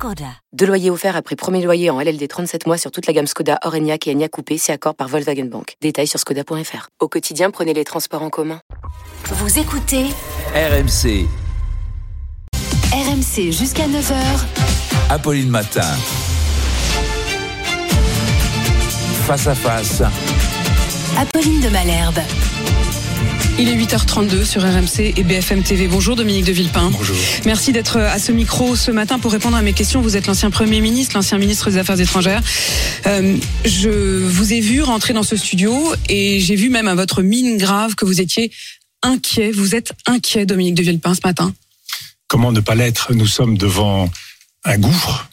Skoda. Deux loyers offerts après premier loyer en LLD 37 mois sur toute la gamme Skoda, Orenia et Enya Coupé, c'est accord par Volkswagen Bank. Détails sur skoda.fr. Au quotidien, prenez les transports en commun. Vous écoutez RMC, RMC jusqu'à 9h. Apolline Matin. Face à face, Apolline de Malherbe. Il est 8h32 sur RMC et BFM TV. Bonjour Dominique de Villepin. Bonjour. Merci d'être à ce micro ce matin pour répondre à mes questions. Vous êtes l'ancien Premier ministre, l'ancien ministre des Affaires étrangères. Euh, je vous ai vu rentrer dans ce studio et j'ai vu même à votre mine grave que vous étiez inquiet. Vous êtes inquiet, Dominique de Villepin, ce matin. comment ne pas l'être? Nous sommes devant un gouffre,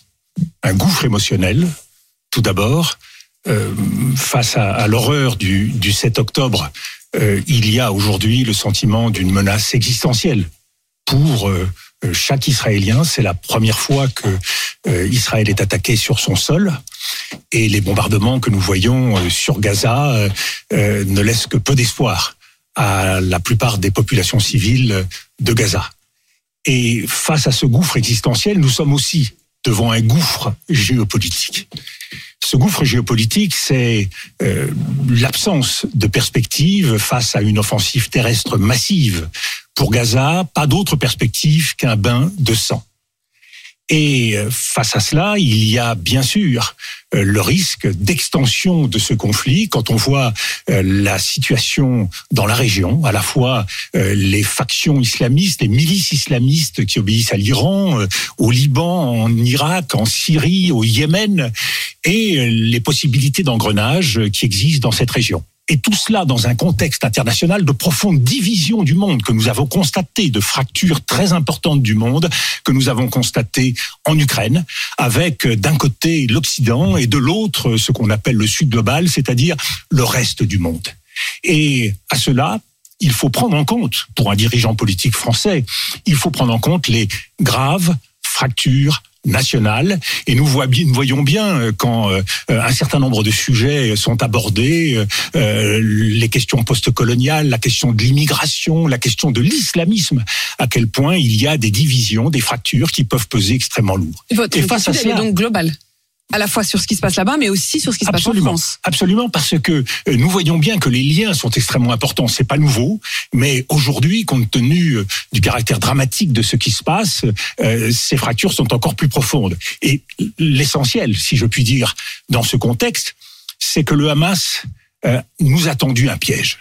un gouffre émotionnel, tout d'abord. Euh, face à, l'horreur du, du 7 octobre, euh, il y a aujourd'hui le sentiment d'une menace existentielle pour euh, chaque Israélien. C'est la première fois que Israël est attaqué sur son sol. Et les bombardements que nous voyons sur Gaza ne laissent que peu d'espoir à la plupart des populations civiles de Gaza. Et face à ce gouffre existentiel, nous sommes aussi devant un gouffre géopolitique. Ce gouffre géopolitique, c'est euh, l'absence de perspective face à une offensive terrestre massive. Pour Gaza, pas d'autre perspective qu'un bain de sang. Et euh, face à cela, il y a bien sûr euh, le risque d'extension de ce conflit quand on voit la situation dans la région, à la fois les factions islamistes, les milices islamistes qui obéissent à l'Iran, au Liban, en Irak, en Syrie, au Yémen, et euh, les possibilités d'engrenage euh, qui existent dans cette région. Et tout cela dans un contexte international de profonde division du monde que nous avons constaté, de fractures très importantes du monde que nous avons constaté en Ukraine, avec euh, d'un côté l'Occident et de l'autre ce qu'on appelle le Sud global, c'est-à-dire le reste du monde. Et à cela, il faut prendre en compte, pour un dirigeant politique français, il faut prendre en compte les graves fractures Et nous, voyons bien euh, quand euh, un certain nombre de sujets sont abordés, euh, euh, les questions postcoloniales, la question de l'immigration, la question de l'islamisme, à quel point il y a des divisions, des fractures qui peuvent peser extrêmement lourd. Votre Et face à cela- donc globale. À la fois sur ce qui se passe là-bas, mais aussi sur ce qui se passe en France. absolument, parce que euh, nous voyons bien que les liens sont extrêmement importants. C'est pas nouveau, mais aujourd'hui, compte tenu euh, du caractère dramatique de ce qui se passe, euh, ces fractures sont encore plus profondes. Et l'essentiel, si je puis dire, dans ce contexte, c'est que le Hamas euh, nous a tendu un piège.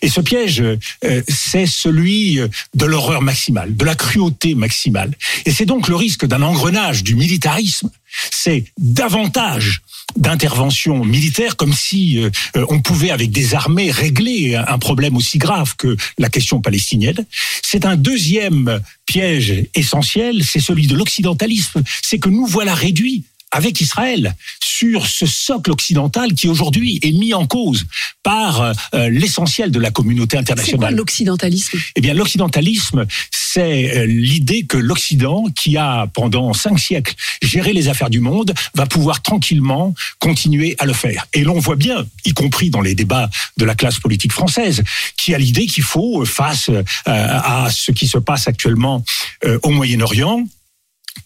Et ce piège, euh, c'est celui euh, de l'horreur maximale, de la cruauté maximale. Et c'est donc le risque d'un engrenage du militarisme. C'est davantage d'intervention militaire, comme si euh, on pouvait avec des armées régler un problème aussi grave que la question palestinienne. C'est un deuxième piège essentiel, c'est celui de l'occidentalisme. C'est que nous voilà réduits avec Israël sur ce socle occidental qui aujourd'hui est mis en cause par euh, l'essentiel de la communauté C'est quoi internationale. l'occidentalisme? Eh bien, l'occidentalisme, c'est euh, l'idée que l'Occident, qui a pendant cinq siècles géré les affaires du monde, va pouvoir tranquillement continuer à le faire. Et l'on voit bien, y compris dans les débats de la classe politique française, qui a l'idée qu'il faut, euh, face euh, à ce qui se passe actuellement euh, au Moyen-Orient,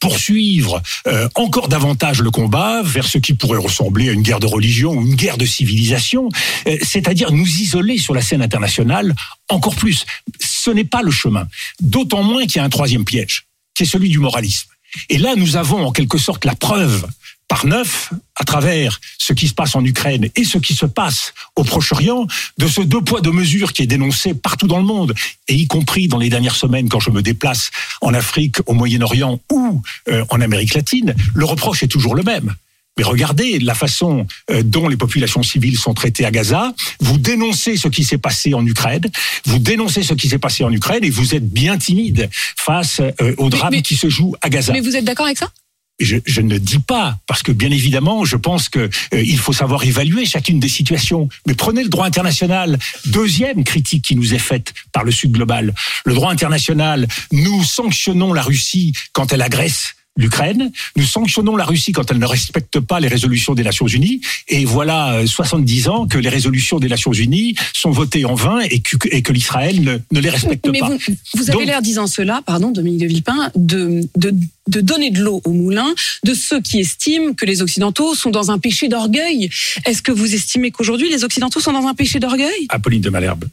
poursuivre euh, encore davantage le combat vers ce qui pourrait ressembler à une guerre de religion ou une guerre de civilisation, euh, c'est-à-dire nous isoler sur la scène internationale encore plus. Ce n'est pas le chemin. D'autant moins qu'il y a un troisième piège, qui est celui du moralisme. Et là, nous avons en quelque sorte la preuve par neuf, à travers ce qui se passe en Ukraine et ce qui se passe au Proche-Orient, de ce deux poids deux mesures qui est dénoncé partout dans le monde, et y compris dans les dernières semaines quand je me déplace en Afrique, au Moyen-Orient ou euh, en Amérique latine, le reproche est toujours le même. Mais regardez la façon euh, dont les populations civiles sont traitées à Gaza. Vous dénoncez ce qui s'est passé en Ukraine. Vous dénoncez ce qui s'est passé en Ukraine et vous êtes bien timide face euh, au drame mais- qui se joue à Gaza. Mais vous êtes d'accord avec ça? Je, je, ne dis pas, parce que bien évidemment, je pense que euh, il faut savoir évaluer chacune des situations. Mais prenez le droit international. Deuxième critique qui nous est faite par le Sud global. Le droit international, nous sanctionnons la Russie quand elle agresse l'Ukraine. Nous sanctionnons la Russie quand elle ne respecte pas les résolutions des Nations Unies. Et voilà 70 ans que les résolutions des Nations Unies sont votées en vain et que, et que l'Israël ne, ne, les respecte Mais pas. Vous, vous avez l'air, disant cela, pardon, Dominique de Villepin, de, de, de donner de l'eau au moulin de ceux qui estiment que les Occidentaux sont dans un péché d'orgueil. Est-ce que vous estimez qu'aujourd'hui les Occidentaux sont dans un péché d'orgueil? Apolline de Malherbe,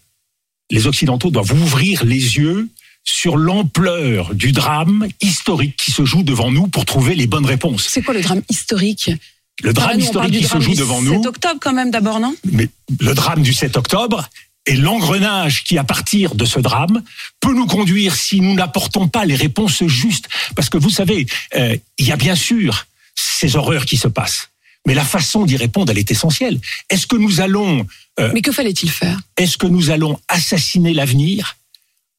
les Occidentaux doivent ouvrir les yeux sur l'ampleur du drame historique qui se joue devant nous pour trouver les bonnes réponses. C'est quoi le drame historique Le drame nous, historique qui se joue devant nous. 7 octobre quand même d'abord, non? Mais le drame du 7 octobre et l'engrenage qui, à partir de ce drame, peut nous conduire si nous n'apportons pas les réponses justes. Parce que vous savez, euh, il y a bien sûr ces horreurs qui se passent. Mais la façon d'y répondre, elle est essentielle. Est-ce que nous allons... Euh, Mais que fallait-il faire? Est-ce que nous allons assassiner l'avenir?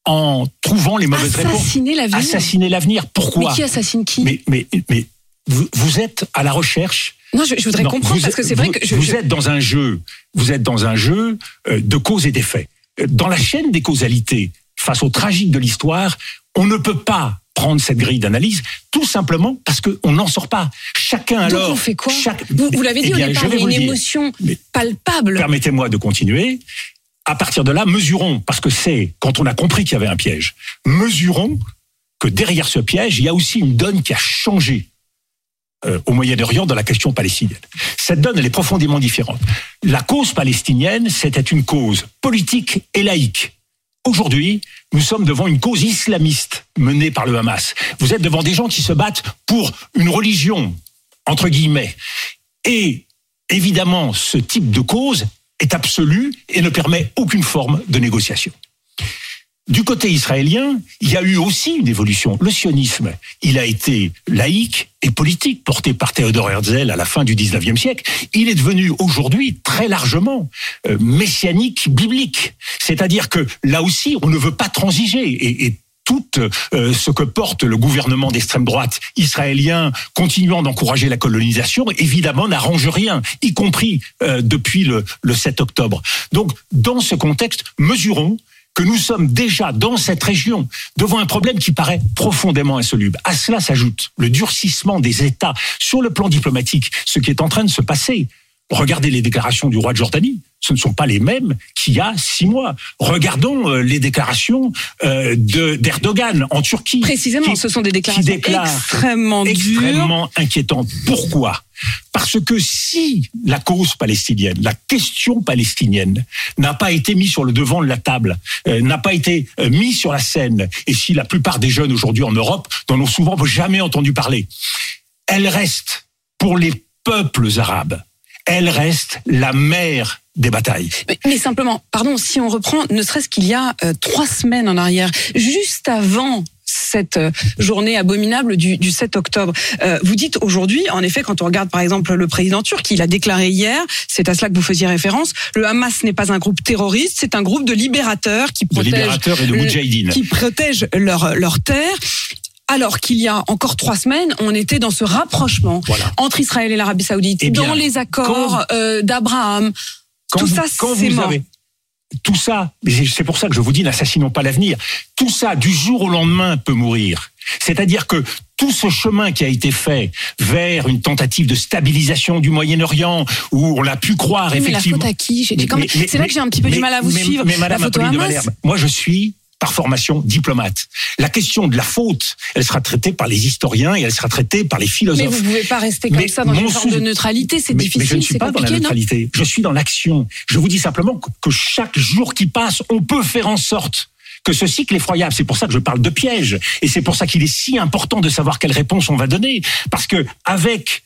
En trouvant les mauvaises assassiner réponses. L'avenir. Assassiner l'avenir. Pourquoi Mais qui assassine qui mais, mais, mais vous, vous, êtes à la recherche. Non, je, je voudrais non, comprendre parce êtes, que c'est vrai vous, que je, vous je... êtes dans un jeu. Vous êtes dans un jeu euh, de cause et d'effet. Dans la chaîne des causalités, face au tragique de l'histoire, on ne peut pas prendre cette grille d'analyse, tout simplement parce qu'on n'en sort pas. Chacun Donc alors. on fait quoi chaque, Vous, vous l'avez dit eh bien, il y a une émotion palpable. Permettez-moi de continuer à partir de là, mesurons, parce que c'est quand on a compris qu'il y avait un piège, mesurons que derrière ce piège, il y a aussi une donne qui a changé euh, au Moyen-Orient dans la question palestinienne. Cette donne, elle est profondément différente. La cause palestinienne, c'était une cause politique et laïque. Aujourd'hui, nous sommes devant une cause islamiste menée par le Hamas. Vous êtes devant des gens qui se battent pour une religion, entre guillemets. Et évidemment, ce type de cause est absolu et ne permet aucune forme de négociation. Du côté israélien, il y a eu aussi une évolution. Le sionisme, il a été laïque et politique, porté par Théodore Herzl à la fin du 19e siècle. Il est devenu aujourd'hui très largement euh, messianique biblique. C'est-à-dire que là aussi, on ne veut pas transiger. Et tout euh, ce que porte le gouvernement d'extrême droite israélien, continuant d'encourager la colonisation, évidemment n'arrange rien, y compris euh, depuis le, le 7 octobre. Donc, dans ce contexte, mesurons que nous sommes déjà dans cette région devant un problème qui paraît profondément insoluble. À cela s'ajoute le durcissement des États sur le plan diplomatique, ce qui est en train de se passer. Regardez les déclarations du roi de Jordanie. Ce ne sont pas les mêmes qu'il y a six mois. Regardons euh, les déclarations euh, d'Erdogan en Turquie. Précisément, qui, ce sont des déclarations extrêmement dures. Extrêmement inquiétantes. Pourquoi? Parce que si la cause palestinienne, la question palestinienne n'a pas été mise sur le devant de la table, euh, n'a pas été euh, mise sur la scène, et si la plupart des jeunes aujourd'hui en Europe n'en ont souvent jamais entendu parler, elle reste pour les peuples arabes, elle reste la mère des batailles. Mais, mais, simplement, pardon, si on reprend, ne serait-ce qu'il y a euh, trois semaines en arrière, juste avant cette journée abominable du, du 7 octobre. Euh, vous dites aujourd'hui, en effet, quand on regarde par exemple le président turc, il a déclaré hier, c'est à cela que vous faisiez référence, le Hamas n'est pas un groupe terroriste, c'est un groupe de libérateurs qui protègent, libérateurs et de le, qui protègent leur, leur terre. Alors qu'il y a encore trois semaines, on était dans ce rapprochement voilà. entre Israël et l'Arabie Saoudite, eh bien, dans les accords euh, d'Abraham. Tout vous, ça, c'est mort. Avez, tout ça, c'est pour ça que je vous dis, n'assassinons pas l'avenir. Tout ça, du jour au lendemain, peut mourir. C'est-à-dire que tout ce chemin qui a été fait vers une tentative de stabilisation du Moyen-Orient, où on a pu croire oui, effectivement. Mais la faute à qui? C'est là que j'ai un petit peu mais, du mal à vous mais, suivre. Mais Madame la Apolline de Hamas. Malherbe, moi je suis par formation diplomate. La question de la faute, elle sera traitée par les historiens et elle sera traitée par les philosophes. Mais vous ne pouvez pas rester comme mais ça dans une forme de neutralité, c'est difficile. Mais je ne suis pas dans la neutralité, je suis dans l'action. Je vous dis simplement que chaque jour qui passe, on peut faire en sorte que ce cycle effroyable, c'est pour ça que je parle de piège, et c'est pour ça qu'il est si important de savoir quelle réponse on va donner, parce que avec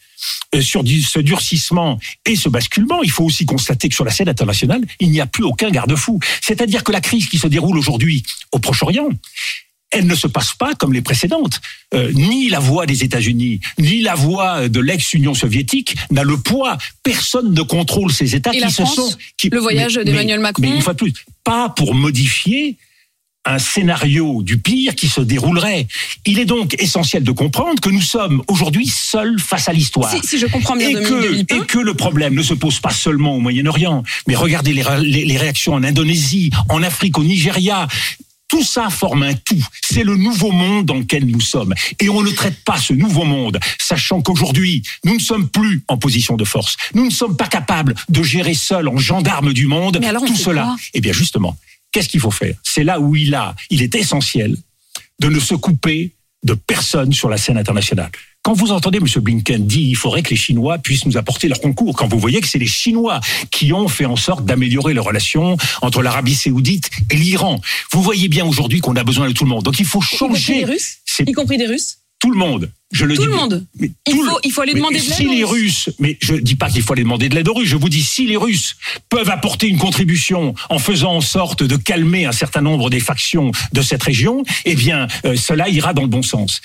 sur ce durcissement et ce basculement, il faut aussi constater que sur la scène internationale, il n'y a plus aucun garde-fou. C'est-à-dire que la crise qui se déroule aujourd'hui au Proche-Orient, elle ne se passe pas comme les précédentes. Euh, ni la voix des États-Unis, ni la voix de l'ex-Union soviétique n'a le poids. Personne ne contrôle ces États Et qui la se France, sont. Qui, le voyage d'Emmanuel Macron. Mais une fois de plus, pas pour modifier un scénario du pire qui se déroulerait. Il est donc essentiel de comprendre que nous sommes aujourd'hui seuls face à l'histoire. Si, si je comprends bien et Dominique que, Villepin. et que le problème ne se pose pas seulement au Moyen-Orient, mais regardez les, ré- les- les réactions en Indonésie, en Afrique, au Nigeria. Tout ça forme un tout. C'est le nouveau monde dans lequel nous sommes. Et on ne traite pas ce nouveau monde, sachant qu'aujourd'hui, nous ne sommes plus en position de force. Nous ne sommes pas capables de gérer seuls, en gendarmes du monde, alors, tout cela. Eh bien, justement, qu'est-ce qu'il faut faire? C'est là où il a, il est essentiel de ne se couper de personne sur la scène internationale. Quand vous entendez M. Blinken dire il faudrait que les Chinois puissent nous apporter leur concours, quand vous voyez que c'est les Chinois qui ont fait en sorte d'améliorer les relations entre l'Arabie saoudite et l'Iran, vous voyez bien aujourd'hui qu'on a besoin de tout le monde. Donc il faut Y compris changer des Russes? Y compris des Russes? Tout le monde. Je le Tout dis. le monde. Mais Il tout le- faut- il faut aller demander de Si l'aide aux les Russes. Russes, mais je dis pas qu'il faut aller demander de l'aide aux Russes, je vous dis si les Russes peuvent apporter une contribution en faisant en sorte de calmer un certain nombre des factions de cette région, eh bien, euh, cela ira dans le bon sens.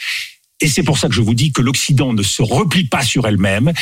Et c'est pour ça que je vous dis que l'Occident ne se replie pas sur elle-même.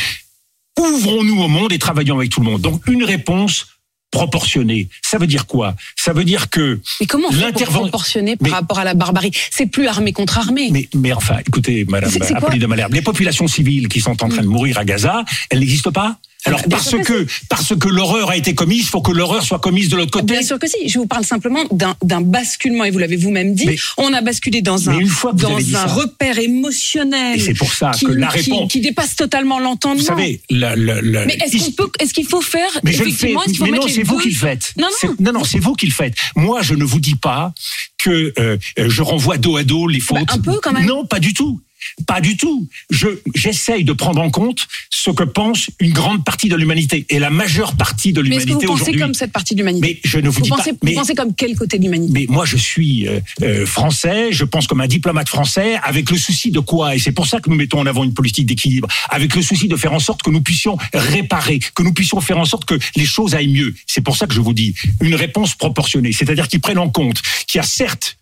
Ouvrons-nous au monde et travaillons avec tout le monde. Donc, une réponse proportionnée. Ça veut dire quoi? Ça veut dire que Mais comment on fait pour L'interven- proportionner par Mais- rapport à la barbarie? C'est plus armée contre armée. Mais, mais enfin, écoutez, Madame Apolline de Malherbe, les populations civiles qui sont en train de mourir à Gaza, elles n'existent pas? Alors parce que que parce que l'horreur a été commise, il faut que l'horreur soit commise de l'autre côté. Bien sûr que si. Je vous parle simplement d'un d'un basculement, et vous l'avez vous-même dit. Mais- on a basculé dans un, dans un ça- repère émotionnel. C'est pour ça qui, que la réponse- qui dépasse totalement l'entendement. Vous savez, la, la, la- Mais est-ce qu'on peut, est-ce qu'il faut faire Mais je le fais. Mais non, c'est vous qui le faites. Non, non. Non, non, c'est vous qui le faites. Moi, je ne vous dis pas que euh, euh, je renvoie dos à dos les fautes. Bah, un peu, quand même. Non, pas du tout. Pas du tout. Je j'essaye de prendre en compte ce que pense une grande partie de l'humanité et la majeure partie de Mais est-ce que l'humanité vous pensez aujourd'hui. comme cette partie de l'humanité Mais je ne vous, vous dis pensez, pas. Mais, vous pensez comme quel côté de l'humanité mais moi, je suis euh, euh, français. Je pense comme un diplomate français, avec le souci de quoi? Et c'est pour ça que nous mettons en avant une politique d'équilibre, avec le souci de faire en sorte que nous puissions réparer, que nous puissions faire en sorte que les choses aillent mieux. C'est pour ça que je vous dis une réponse proportionnée, c'est-à-dire qui prenne en compte qu'il y a certes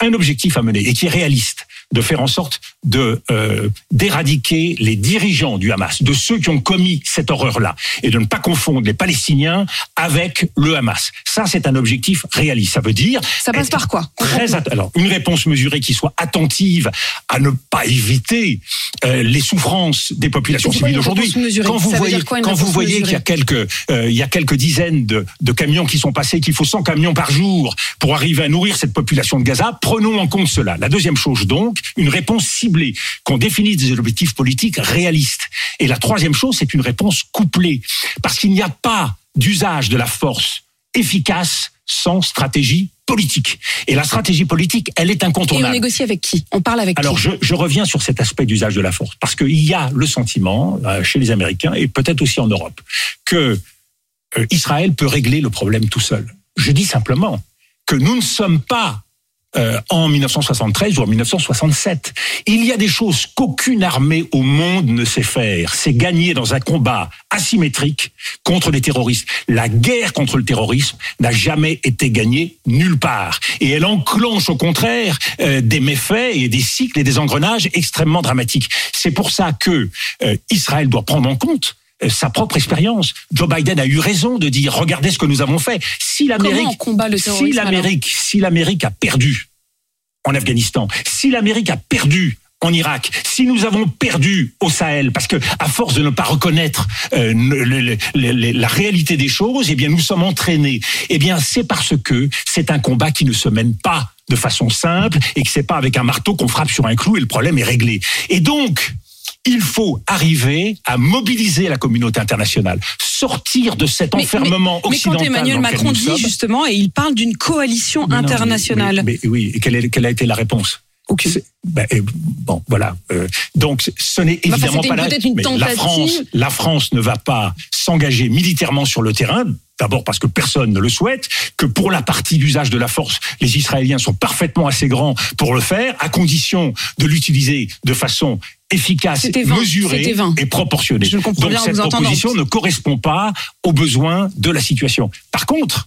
un objectif à mener et qui est réaliste de faire en sorte de euh, d'éradiquer les dirigeants du Hamas, de ceux qui ont commis cette horreur-là, et de ne pas confondre les Palestiniens avec le Hamas. Ça, c'est un objectif réaliste. Ça veut dire Ça passe par quoi Très alors une réponse mesurée qui soit attentive à ne pas éviter euh, les souffrances des populations civiles aujourd'hui. Quand vous Ça voyez, quoi, quand vous voyez qu'il y a quelques euh, il y a quelques dizaines de, de camions qui sont passés, qu'il faut 100 camions par jour pour arriver à nourrir cette population de Gaza, prenons en compte cela. La deuxième chose donc, une réponse ciblée, qu'on définisse des objectifs politiques réalistes. Et la troisième chose, c'est une réponse couplée, parce qu'il n'y a pas d'usage de la force efficace sans stratégie politique. Et la stratégie politique, elle est Et on incontournable. négocie avec qui? On parle avec Alors qui? je, je reviens sur cet aspect d'usage de la force, parce qu'il y a le sentiment euh, chez les Américains et peut-être aussi en Europe que euh, Israël peut régler le problème tout seul. Je dis simplement que nous ne sommes pas euh, en 1973 ou en 1967. Il y a des choses qu'aucune armée au monde ne sait faire. C'est gagner dans un combat asymétrique contre les terroristes. La guerre contre le terrorisme n'a jamais été gagnée nulle part. Et elle enclenche au contraire euh, des méfaits et des cycles et des engrenages extrêmement dramatiques. C'est pour ça que euh, Israël doit prendre en compte sa propre expérience. Joe Biden a eu raison de dire regardez ce que nous avons fait. Si l'Amérique on combat le si l'Amérique, si l'Amérique a perdu en Afghanistan, si l'Amérique a perdu en Irak, si nous avons perdu au Sahel, parce que à force de ne pas reconnaître euh, le- le- le- la réalité des choses, eh bien nous sommes entraînés. Eh bien c'est parce que c'est un combat qui ne se mène pas de façon simple et que c'est pas avec un marteau qu'on frappe sur un clou et le problème est réglé. Et donc il faut arriver à mobiliser la communauté internationale, sortir de cet Mais- enfermement mais, mais quand occidental. Emmanuel Macron dit sommes. justement, et il parle d'une coalition Mais internationale. Mais, mais oui, et quelle, est- quelle a été la réponse. C'est- ben, bon, voilà. Euh, donc, ce n'est évidemment pas la, une mais la. France. La France ne va pas s'engager militairement sur le terrain. D'abord parce que personne ne le souhaite, que pour la partie d'usage de la force, les Israéliens sont parfaitement assez grands pour le faire, à condition de l'utiliser de façon efficace, mesurée et proportionnée. Je comprends Donc bien en cette entendant. proposition ne correspond pas aux besoins de la situation. Par contre,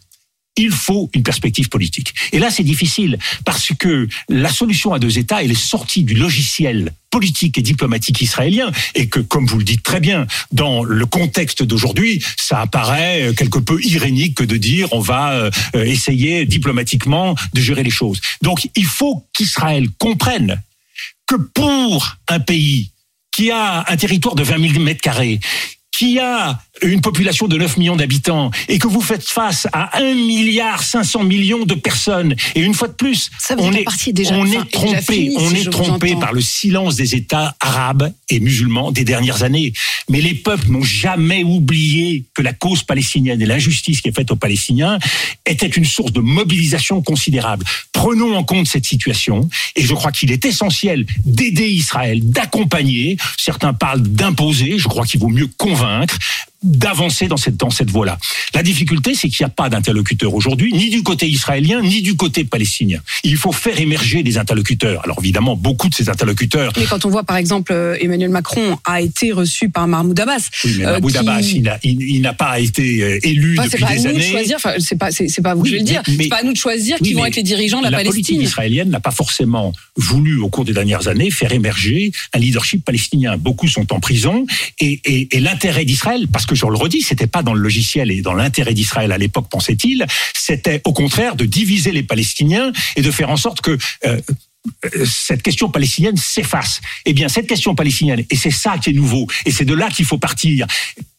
il faut une perspective politique. Et là, c'est difficile parce que la solution à deux États, elle est sortie du logiciel politique et diplomatique israélien et que, comme vous le dites très bien, dans le contexte d'aujourd'hui, ça apparaît quelque peu irénique de dire on va euh, essayer diplomatiquement de gérer les choses. Donc, il faut qu'Israël comprenne que pour un pays qui a un territoire de 20 000 mètres carrés, qui a une population de 9 millions d'habitants et que vous faites face à 1 milliard 500 millions de personnes. Et une fois de plus on est, on est trompé on est trompé par le silence des États arabes et musulmans des dernières années. Mais les peuples n'ont jamais oublié que la cause palestinienne et l'injustice qui est faite aux Palestiniens était une source de mobilisation considérable. Prenons en compte cette situation et je crois qu'il est essentiel d'aider Israël d'accompagner. Certains parlent d'imposer je crois qu'il vaut mieux convaincre convaincre d'avancer dans cette, dans cette voie-là. La difficulté, c'est qu'il n'y a pas d'interlocuteur aujourd'hui, ni du côté israélien, ni du côté palestinien. Il faut faire émerger des interlocuteurs. Alors évidemment, beaucoup de ces interlocuteurs... Mais quand on voit, par exemple, euh, Emmanuel Macron a été reçu par Mahmoud Abbas... Oui, mais Mahmoud euh, Abbas, il n'a pas été euh, élu enfin, depuis des années... C'est pas à nous de choisir, c'est pas, c'est, pas vous que je vais le dire, c'est pas à nous de choisir qui vont être les dirigeants de la, la Palestine. La politique israélienne n'a pas forcément voulu, au cours des dernières années, faire émerger un leadership palestinien. Beaucoup sont en prison, et, et, et l'intérêt d'Israël, parce que je le redis, c'était pas dans le logiciel et dans l'intérêt d'Israël à l'époque, pensait-il, c'était au contraire de diviser les Palestiniens et de faire en sorte que euh, cette question palestinienne s'efface. Eh bien, cette question palestinienne, et c'est ça qui est nouveau, et c'est de là qu'il faut partir,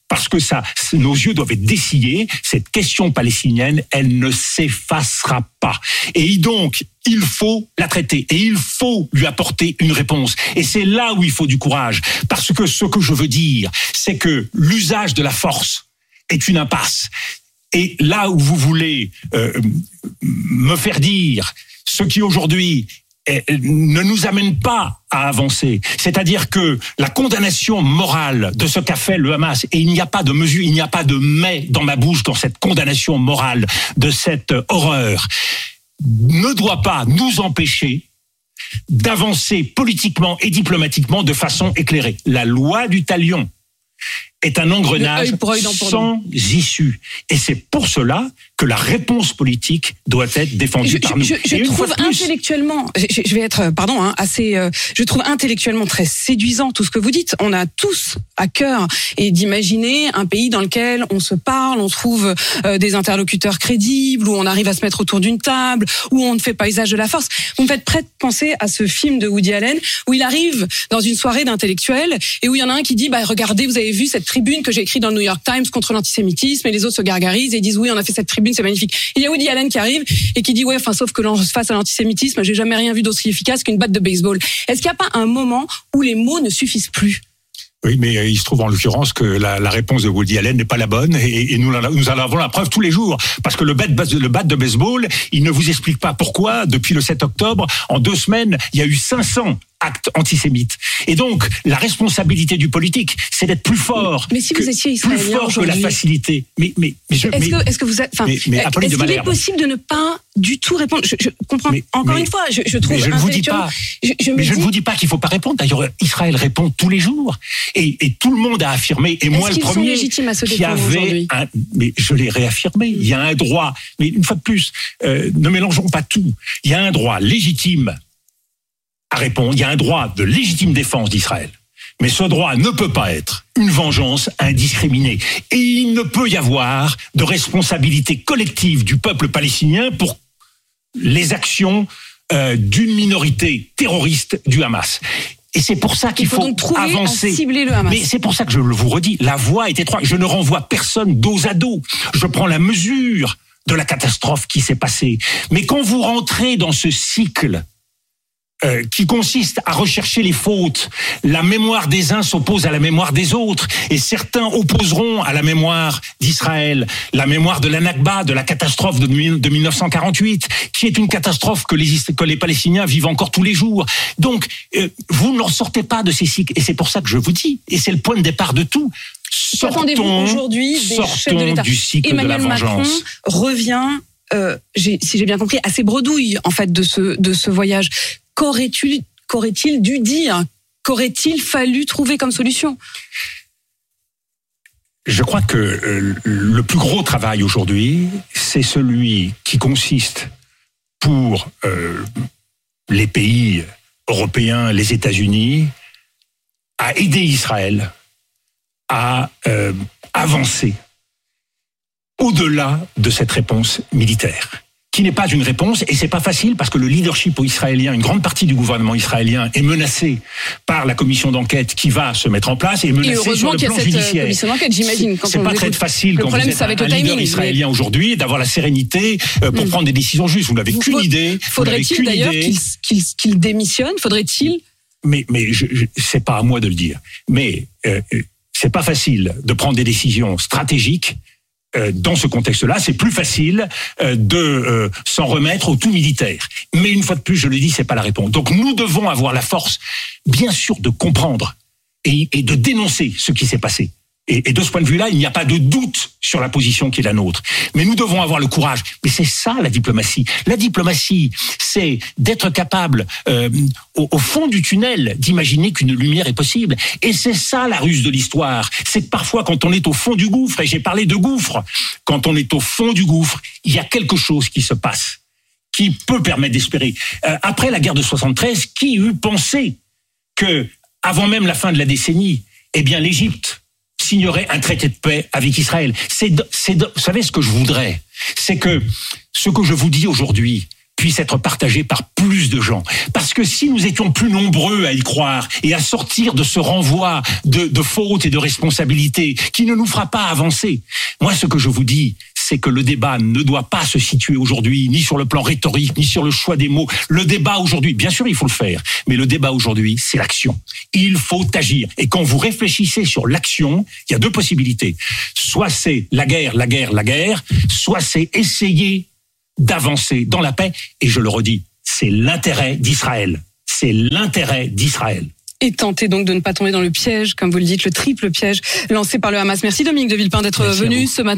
parce que ça, nos yeux doivent être dessillés, cette question palestinienne, elle ne s'effacera pas. Et donc, il faut la traiter et il faut lui apporter une réponse. Et c'est là où il faut du courage. Parce que ce que je veux dire, c'est que l'usage de la force est une impasse. Et là où vous voulez euh, me faire dire ce qui aujourd'hui ne nous amène pas à avancer. C'est-à-dire que la condamnation morale de ce qu'a fait le Hamas, et il n'y a pas de mesure, il n'y a pas de mais dans ma bouche dans cette condamnation morale de cette horreur, ne doit pas nous empêcher d'avancer politiquement et diplomatiquement de façon éclairée. La loi du talion est un engrenage sans issue. Et c'est pour cela que la réponse politique doit être défendue je, par nous. Je, je trouve intellectuellement, je, vais être, pardon, hein, assez, euh, je trouve intellectuellement très séduisant tout ce que vous dites. On a tous à cœur et d'imaginer un pays dans lequel on se parle, on trouve euh, des interlocuteurs crédibles, où on arrive à se mettre autour d'une table, où on ne fait pas usage de la force. Vous me faites prêt de penser à ce film de Woody Allen où il arrive dans une soirée d'intellectuels et où il y en a un qui dit, bah regardez, vous avez vu cette tribune que j'ai écrite dans le New York Times contre l'antisémitisme et les autres se gargarisent et disent oui, on a fait cette tribune c'est magnifique. Il y a Woody Allen qui arrive et qui dit ouais, enfin sauf que face à l'antisémitisme, j'ai jamais rien vu d'aussi efficace qu'une batte de baseball. Est-ce qu'il n'y a pas un moment où les mots ne suffisent plus? Oui, mais euh, il se trouve en l'occurrence que la, réponse de Woody Allen n'est pas la bonne et, et nous, nous en avons la preuve tous les jours. Parce que le bat, le bat de baseball, il ne vous explique pas pourquoi, depuis le 7 octobre, en deux semaines, il y a eu 500 actes antisémites. Et donc, la responsabilité du politique, c'est d'être plus fort. Mais si que, vous étiez plus fort que la facilité. Mais, mais, mais est-ce que, est-ce que vous êtes, enfin, est-ce qu'il est possible de ne pas du tout répondre? Je, je, comprends. Mais, Encore une fois, je, je trouve. Mais je ne vous dis pas. Je, je mais je ne vous dis pas qu'il faut pas répondre. D'ailleurs, Israël répond tous les jours, et, et tout le monde a affirmé. Et moi, le premier, sont légitimes à se qui avait un, mais je l'ai réaffirmé. Il y a un droit. Mais une fois de plus, euh, ne mélangeons pas tout. Il y a un droit légitime Il y a un droit de légitime défense d'Israël. Mais ce droit ne peut pas être une vengeance indiscriminée. Et il ne peut y avoir de responsabilité collective du peuple palestinien pour les actions euh, d'une minorité terroriste du Hamas. Et c'est pour ça qu'il faut, faut, donc trouver avancer. À cibler le Hamas. Mais c'est pour ça que je vous redis, la voie est étroite. Je ne renvoie personne dos à dos. Je prends la mesure de la catastrophe qui s'est passée. Mais quand vous rentrez dans ce cycle euh, qui consiste à rechercher les fautes. La mémoire des uns s'oppose à la mémoire des autres, et certains opposeront à la mémoire d'Israël la mémoire de l'Anakba, de la catastrophe de, de 1948, qui est une catastrophe que les, que les Palestiniens vivent encore tous les jours. Donc, euh, vous n'en sortez pas de ces cycles, et c'est pour ça que je vous dis, et c'est le point de départ de tout. Sortons aujourd'hui des chefs de l'État du cycle Emmanuel de la Macron revient. Euh, si j'ai bien compris, assez bredouille en fait de ce de ce voyage qu'aurait-il dû dire? Qu'aurait-il fallu trouver comme solution? Je crois que euh, le plus gros travail aujourd'hui, c'est celui qui consiste pour euh, les pays européens, les États-Unis, à aider Israël à euh, avancer au-delà de cette réponse militaire qui n'est pas une réponse et c'est pas facile parce que le leadership israélien, une grande partie du gouvernement israélien est menacé par la commission d'enquête qui va se mettre en place et est menacé Et heureusement sur le qu'il y a plan cette euh, judiciaire. commission d'enquête, j'imagine. C'est pas très facile Le quand problème, vous êtes un, le un leader israélien aujourd'hui d'avoir la sérénité euh, pour Mm. prendre des décisions justes. Vous n'avez qu'une idée. Faudrait-il d'ailleurs qu'il démissionne? Faudrait-il? Mais mais je, je, c'est pas à moi de le dire. Mais euh, euh, c'est pas facile de prendre des décisions stratégiques. Euh, dans ce contexte-là, c'est plus facile euh, de euh, s'en remettre au tout militaire. Mais une fois de plus, je le dis, c'est pas la réponse. Donc nous devons avoir la force, bien sûr, de comprendre et, et de dénoncer ce qui s'est passé. Et, et de ce point de vue-là, il n'y a pas de doute sur la position qui est la nôtre. Mais nous devons avoir le courage. Mais c'est ça la diplomatie. La diplomatie, c'est d'être capable, euh, au, au fond du tunnel, d'imaginer qu'une lumière est possible. Et c'est ça la ruse de l'histoire. C'est que parfois, quand on est au fond du gouffre, et j'ai parlé de gouffre, quand on est au fond du gouffre, il y a quelque chose qui se passe qui peut permettre d'espérer. Euh, après la guerre de 73, qui eût pensé que, avant même la fin de la décennie, eh bien, l'Égypte signerait un traité de paix avec Israël. C'est, c'est, vous savez ce que je voudrais, c'est que ce que je vous dis aujourd'hui puisse être partagé par plus de gens. Parce que si nous étions plus nombreux à y croire et à sortir de ce renvoi de fautes et de responsabilités qui ne nous fera pas avancer, moi ce que je vous dis, c'est que le débat ne doit pas se situer aujourd'hui ni sur le plan rhétorique, ni sur le choix des mots. Le débat aujourd'hui, bien sûr, il faut le faire, mais le débat aujourd'hui, c'est l'action. Il faut agir. Et quand vous réfléchissez sur l'action, il y a deux possibilités. Soit c'est la guerre, la guerre, la guerre, soit c'est essayer d'avancer dans la paix. Et je le redis, c'est l'intérêt d'Israël. C'est l'intérêt d'Israël. et tenter donc de ne pas tomber dans le piège, comme vous le dites, le triple piège lancé par le Hamas. Merci Dominique de Villepin d'être venu ce matin.